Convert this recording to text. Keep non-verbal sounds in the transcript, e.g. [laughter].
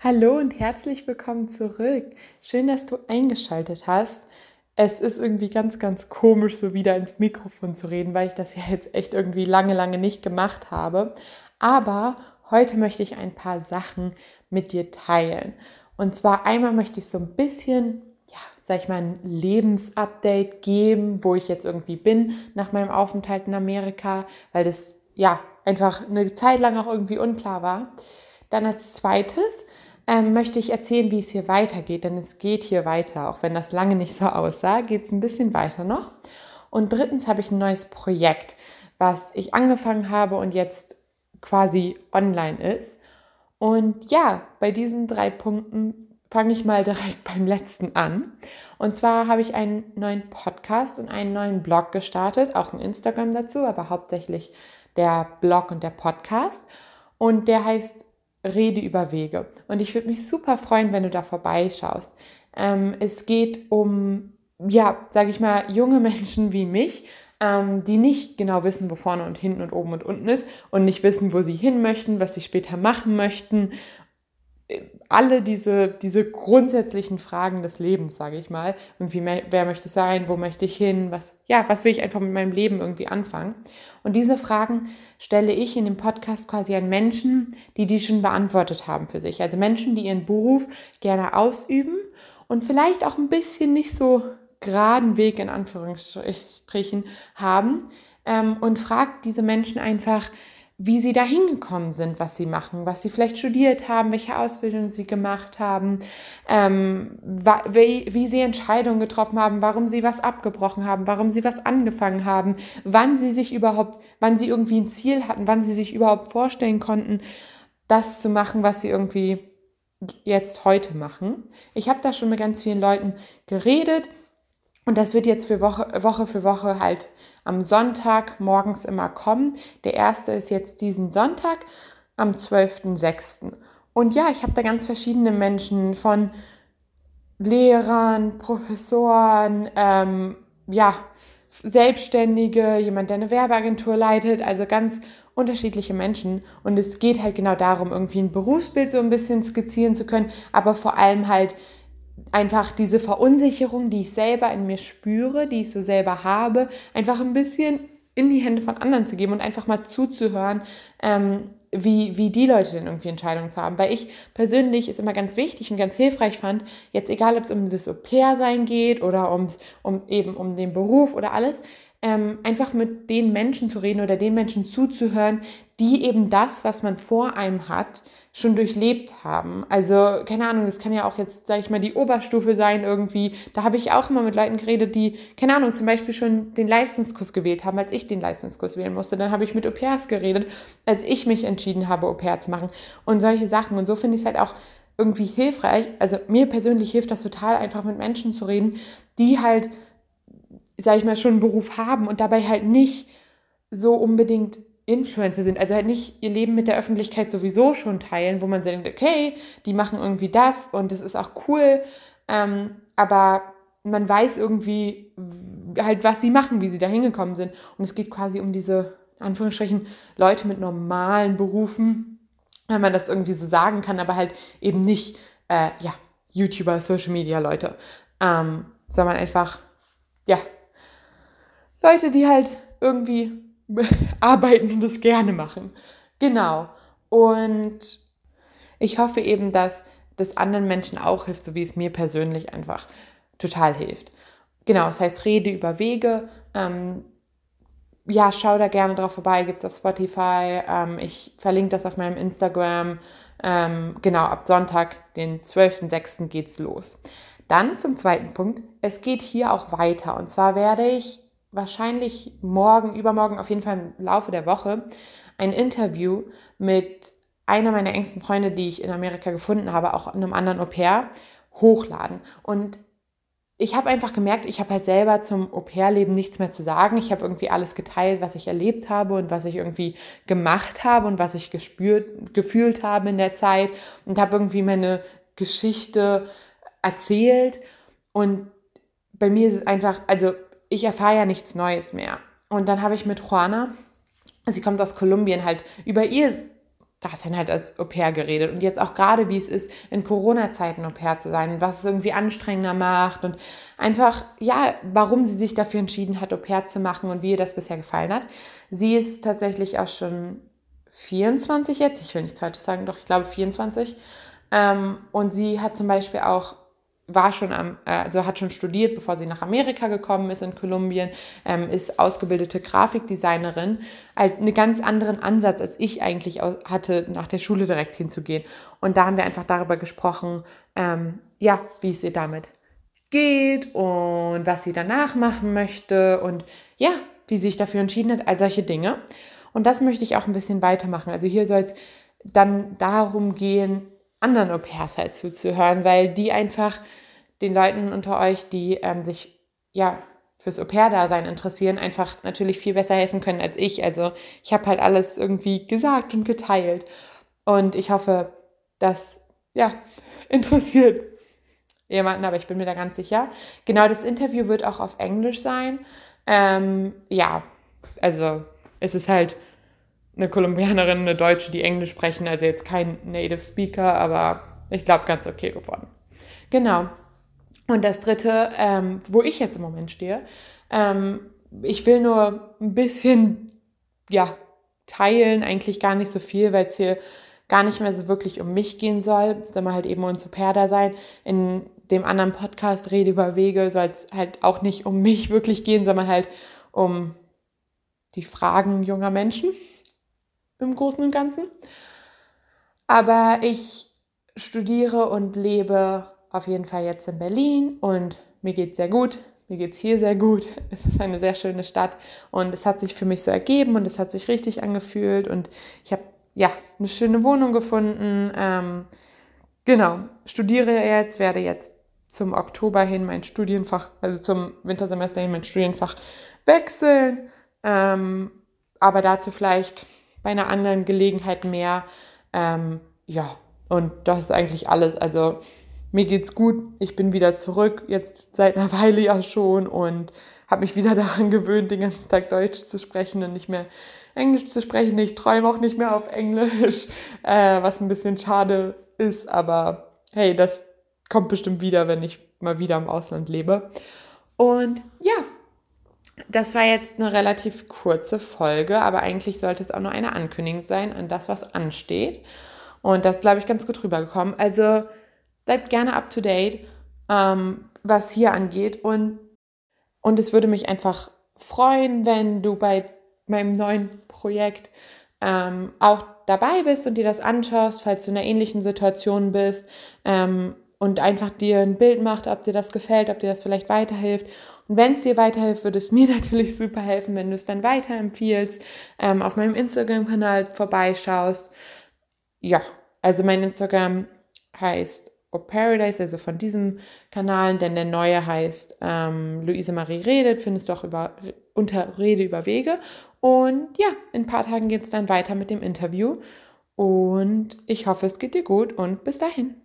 Hallo und herzlich willkommen zurück. Schön, dass du eingeschaltet hast. Es ist irgendwie ganz, ganz komisch, so wieder ins Mikrofon zu reden, weil ich das ja jetzt echt irgendwie lange, lange nicht gemacht habe. Aber heute möchte ich ein paar Sachen mit dir teilen. Und zwar einmal möchte ich so ein bisschen, ja, sag ich mal, ein Lebensupdate geben, wo ich jetzt irgendwie bin nach meinem Aufenthalt in Amerika, weil das ja einfach eine Zeit lang auch irgendwie unklar war. Dann als zweites ähm, möchte ich erzählen, wie es hier weitergeht, denn es geht hier weiter, auch wenn das lange nicht so [laughs] aussah, geht es ein bisschen weiter noch. Und drittens habe ich ein neues Projekt, was ich angefangen habe und jetzt quasi online ist. Und ja, bei diesen drei Punkten fange ich mal [laughs] direkt beim letzten an. Und zwar habe ich einen neuen Podcast und einen neuen Blog gestartet, auch ein Instagram dazu, aber hauptsächlich der Blog und der Podcast. Und der heißt Rede über Wege. Und ich würde mich super freuen, wenn du da vorbeischaust. Ähm, es geht um, ja, sage ich mal, junge Menschen wie mich, ähm, die nicht genau wissen, wo vorne und hinten und oben und unten ist und nicht wissen, wo sie hin möchten, was sie später machen möchten alle diese, diese grundsätzlichen Fragen des Lebens, sage ich mal. Irgendwie, wer möchte ich sein, wo möchte ich hin, was, ja, was will ich einfach mit meinem Leben irgendwie anfangen? Und diese Fragen stelle ich in dem Podcast quasi an Menschen, die die schon beantwortet haben für sich. Also Menschen, die ihren Beruf gerne ausüben und vielleicht auch ein bisschen nicht so geraden Weg in Anführungsstrichen haben ähm, und fragt diese Menschen einfach, wie sie da hingekommen sind, was sie machen, was sie vielleicht studiert haben, welche Ausbildung sie gemacht haben, ähm, wie, wie sie Entscheidungen getroffen haben, warum sie was abgebrochen haben, warum sie was angefangen haben, wann sie sich überhaupt, wann sie irgendwie ein Ziel hatten, wann sie sich überhaupt vorstellen konnten, das zu machen, was sie irgendwie jetzt heute machen. Ich habe da schon mit ganz vielen Leuten geredet und das wird jetzt für Woche, Woche für Woche halt am Sonntag morgens immer kommen. Der erste ist jetzt diesen Sonntag am 12.06. Und ja, ich habe da ganz verschiedene Menschen von Lehrern, Professoren, ähm, ja, Selbstständige, jemand, der eine Werbeagentur leitet, also ganz unterschiedliche Menschen. Und es geht halt genau darum, irgendwie ein Berufsbild so ein bisschen skizzieren zu können, aber vor allem halt einfach diese Verunsicherung, die ich selber in mir spüre, die ich so selber habe, einfach ein bisschen in die Hände von anderen zu geben und einfach mal zuzuhören, ähm, wie, wie die Leute denn irgendwie Entscheidungen zu haben. Weil ich persönlich es immer ganz wichtig und ganz hilfreich fand, jetzt egal ob es um das Au-pair-Sein geht oder ums, um eben um den Beruf oder alles, ähm, einfach mit den Menschen zu reden oder den Menschen zuzuhören, die eben das, was man vor einem hat, schon durchlebt haben. Also, keine Ahnung, das kann ja auch jetzt, sage ich mal, die Oberstufe sein irgendwie. Da habe ich auch immer mit Leuten geredet, die, keine Ahnung, zum Beispiel schon den Leistungskurs gewählt haben, als ich den Leistungskurs wählen musste. Dann habe ich mit Au-pairs geredet, als ich mich entschieden habe, Au-pair zu machen. Und solche Sachen. Und so finde ich es halt auch irgendwie hilfreich. Also, mir persönlich hilft das total, einfach mit Menschen zu reden, die halt sage ich mal, schon einen Beruf haben und dabei halt nicht so unbedingt Influencer sind, also halt nicht ihr Leben mit der Öffentlichkeit sowieso schon teilen, wo man denkt, okay, die machen irgendwie das und das ist auch cool, ähm, aber man weiß irgendwie halt, was sie machen, wie sie da hingekommen sind. Und es geht quasi um diese, Anführungsstrichen, Leute mit normalen Berufen, wenn man das irgendwie so sagen kann, aber halt eben nicht, äh, ja, YouTuber, Social Media Leute, ähm, sondern einfach, ja, Leute, die halt irgendwie [laughs] arbeiten und das gerne machen. Genau. Und ich hoffe eben, dass das anderen Menschen auch hilft, so wie es mir persönlich einfach total hilft. Genau, das heißt, rede über Wege. Ähm, ja, schau da gerne drauf vorbei, gibt es auf Spotify. Ähm, ich verlinke das auf meinem Instagram. Ähm, genau, ab Sonntag, den 12.06. geht's los. Dann zum zweiten Punkt. Es geht hier auch weiter. Und zwar werde ich wahrscheinlich morgen, übermorgen, auf jeden Fall im Laufe der Woche ein Interview mit einer meiner engsten Freunde, die ich in Amerika gefunden habe, auch in einem anderen Au pair, hochladen. Und ich habe einfach gemerkt, ich habe halt selber zum Au-pair-Leben nichts mehr zu sagen. Ich habe irgendwie alles geteilt, was ich erlebt habe und was ich irgendwie gemacht habe und was ich gespürt, gefühlt habe in der Zeit und habe irgendwie meine Geschichte erzählt. Und bei mir ist es einfach, also ich erfahre ja nichts Neues mehr. Und dann habe ich mit Juana, sie kommt aus Kolumbien, halt über ihr da dann halt als Au pair geredet. Und jetzt auch gerade, wie es ist, in Corona-Zeiten Au pair zu sein und was es irgendwie anstrengender macht und einfach, ja, warum sie sich dafür entschieden hat, Au pair zu machen und wie ihr das bisher gefallen hat. Sie ist tatsächlich auch schon 24 jetzt, ich will nichts Falsches sagen, doch ich glaube 24. Ähm, und sie hat zum Beispiel auch war schon am, äh, also hat schon studiert, bevor sie nach Amerika gekommen ist in Kolumbien, ähm, ist ausgebildete Grafikdesignerin, halt einen ganz anderen Ansatz, als ich eigentlich hatte, nach der Schule direkt hinzugehen. Und da haben wir einfach darüber gesprochen, ähm, ja, wie es ihr damit geht und was sie danach machen möchte und ja, wie sie sich dafür entschieden hat, all solche Dinge. Und das möchte ich auch ein bisschen weitermachen. Also hier soll es dann darum gehen, anderen Au-pairs halt zuzuhören, weil die einfach den Leuten unter euch, die ähm, sich ja fürs Au-pair-Dasein interessieren, einfach natürlich viel besser helfen können als ich. Also ich habe halt alles irgendwie gesagt und geteilt. Und ich hoffe, das ja, [laughs] interessiert jemanden, aber ich bin mir da ganz sicher. Genau, das Interview wird auch auf Englisch sein. Ähm, ja, also es ist halt eine Kolumbianerin, eine Deutsche, die Englisch sprechen, also jetzt kein Native Speaker, aber ich glaube ganz okay geworden. Genau. Und das dritte, ähm, wo ich jetzt im Moment stehe, ähm, ich will nur ein bisschen, ja, teilen, eigentlich gar nicht so viel, weil es hier gar nicht mehr so wirklich um mich gehen soll, sondern halt eben um Superda sein. In dem anderen Podcast Rede über Wege soll es halt auch nicht um mich wirklich gehen, sondern halt um die Fragen junger Menschen im Großen und Ganzen. Aber ich studiere und lebe auf jeden Fall jetzt in Berlin und mir geht es sehr gut. Mir geht es hier sehr gut. [laughs] Es ist eine sehr schöne Stadt und es hat sich für mich so ergeben und es hat sich richtig angefühlt und ich habe ja eine schöne Wohnung gefunden. Ähm, genau, studiere jetzt, werde jetzt zum Oktober hin mein Studienfach, also zum Wintersemester hin mein Studienfach wechseln. Ähm, aber dazu vielleicht bei einer anderen Gelegenheit mehr. Ähm, ja, und das ist eigentlich alles. Also mir geht's gut. Ich bin wieder zurück, jetzt seit einer [laughs] Weile ja schon und habe mich wieder [laughs] daran gewöhnt, den ganzen Tag Deutsch zu sprechen und nicht mehr Englisch zu sprechen. Ich träume auch nicht mehr auf Englisch, [laughs] äh, was ein bisschen schade ist, aber hey, das kommt bestimmt wieder, wenn ich mal wieder im Ausland lebe. Und ja, das war jetzt eine relativ kurze Folge, aber eigentlich sollte es auch nur eine Ankündigung sein an das, was ansteht. Und das, glaube ich, ganz gut rübergekommen. Also bleibt gerne up to date, ähm, was hier angeht. Und, und es würde mich einfach freuen, wenn du bei meinem neuen Projekt ähm, auch dabei bist und dir das anschaust, falls du in einer ähnlichen Situation bist. Ähm, und einfach dir ein Bild macht, ob dir das gefällt, ob dir das vielleicht weiterhilft. Und wenn es dir weiterhilft, würde es [laughs] mir natürlich super helfen, wenn du es dann weiterempfiehlst, ähm, auf meinem Instagram-Kanal vorbeischaust. Ja, also mein Instagram heißt O Paradise, also von diesem Kanal, denn der neue heißt ähm, Luise Marie redet, findest du auch über, unter Rede über Wege. Und ja, in ein paar Tagen geht es dann weiter mit dem Interview. Und ich hoffe, es geht dir gut und bis dahin.